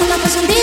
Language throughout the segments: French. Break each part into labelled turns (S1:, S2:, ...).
S1: sola paso.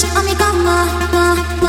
S1: しおみかんは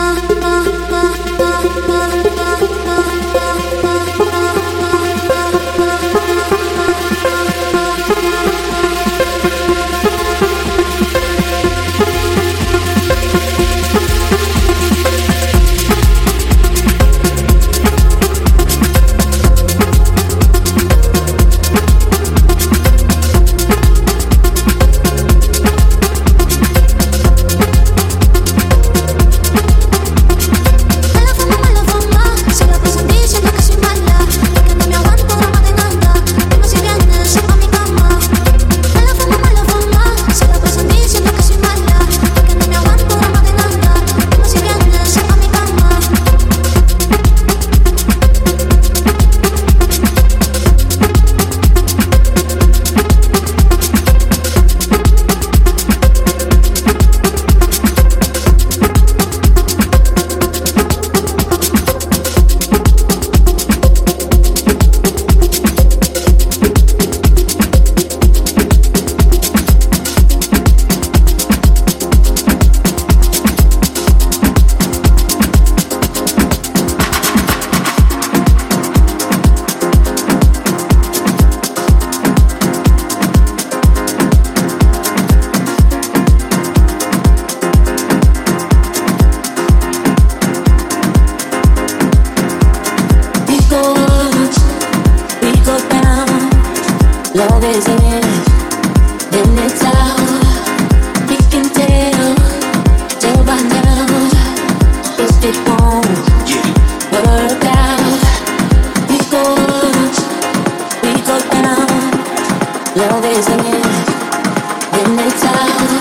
S1: Love is a end in the time.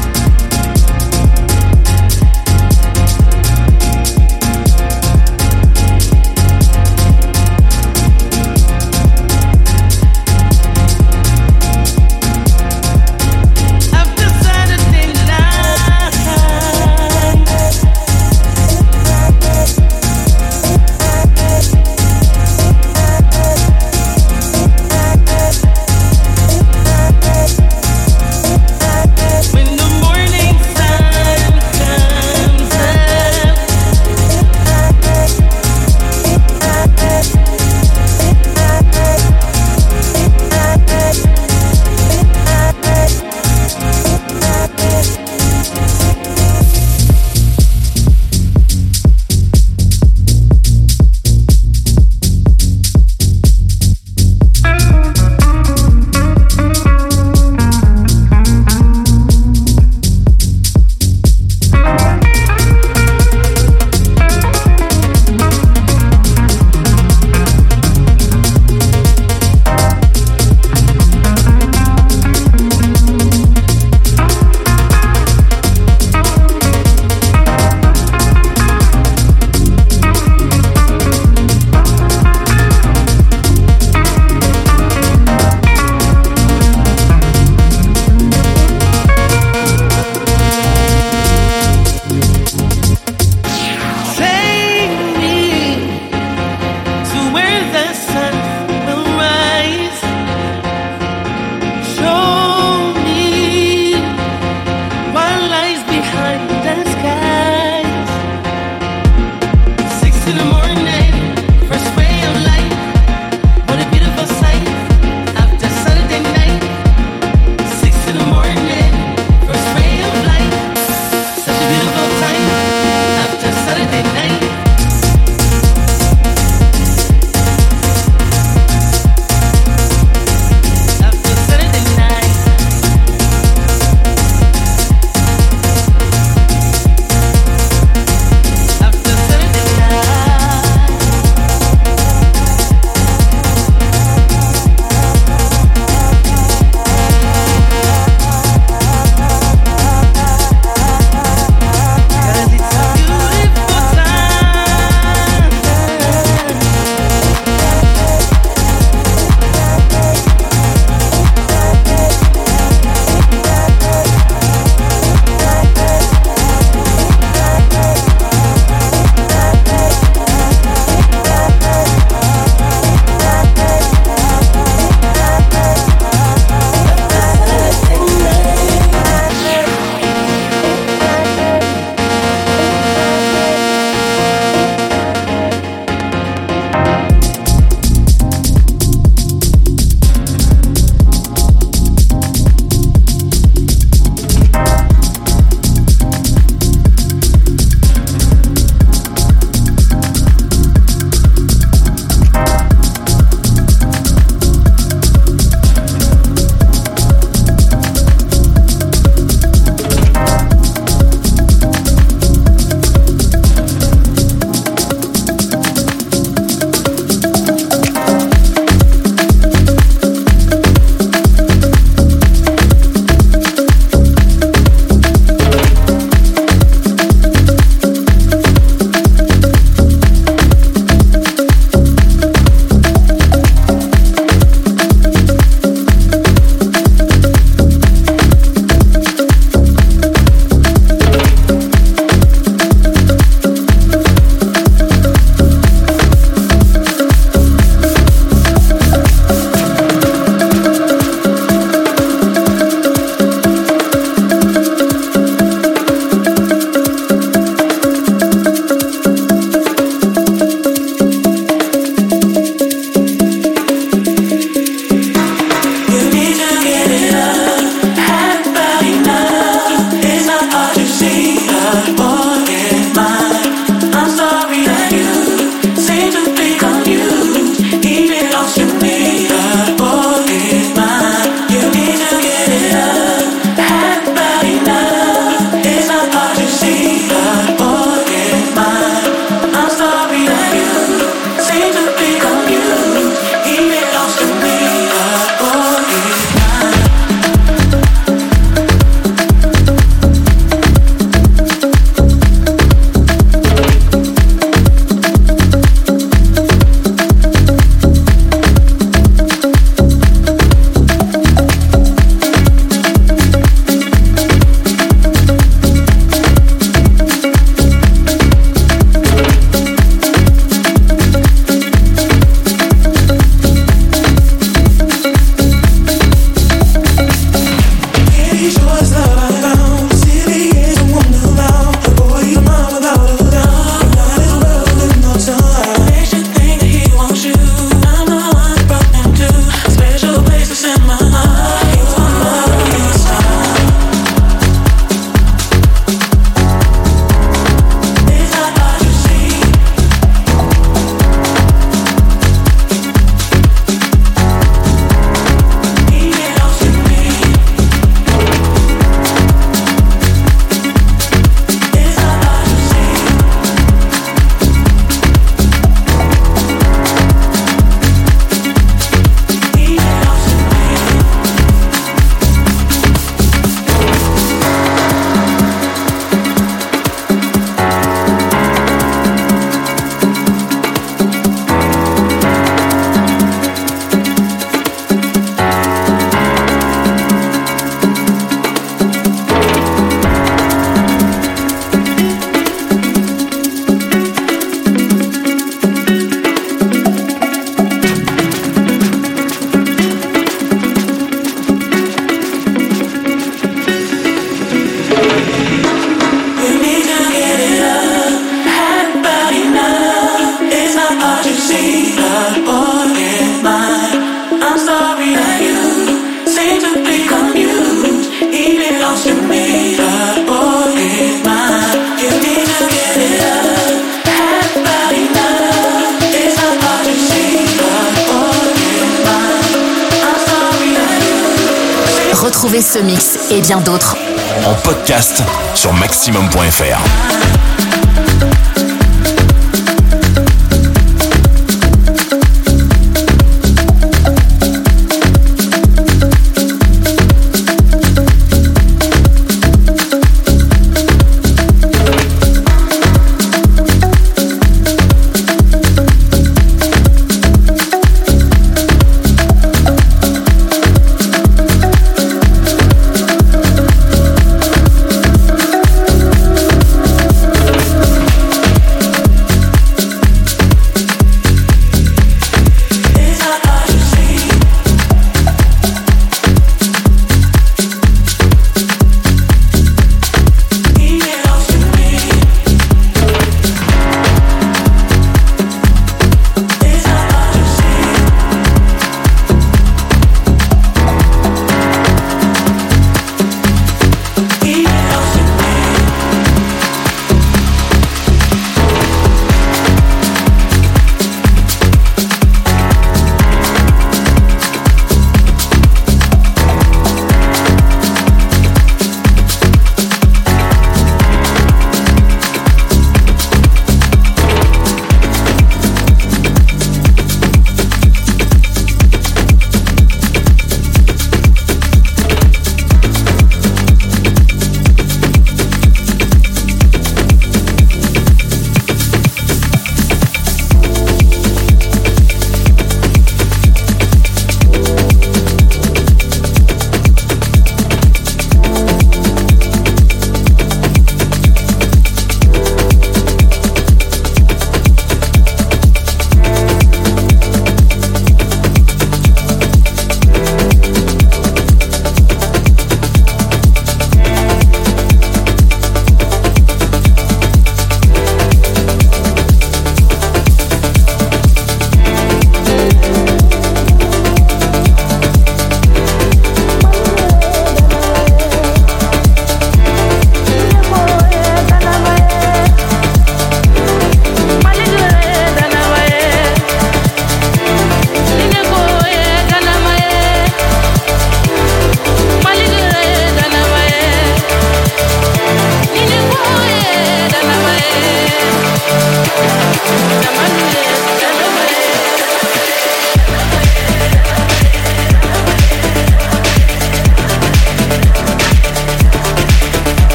S2: Podcast sur maximum.fr.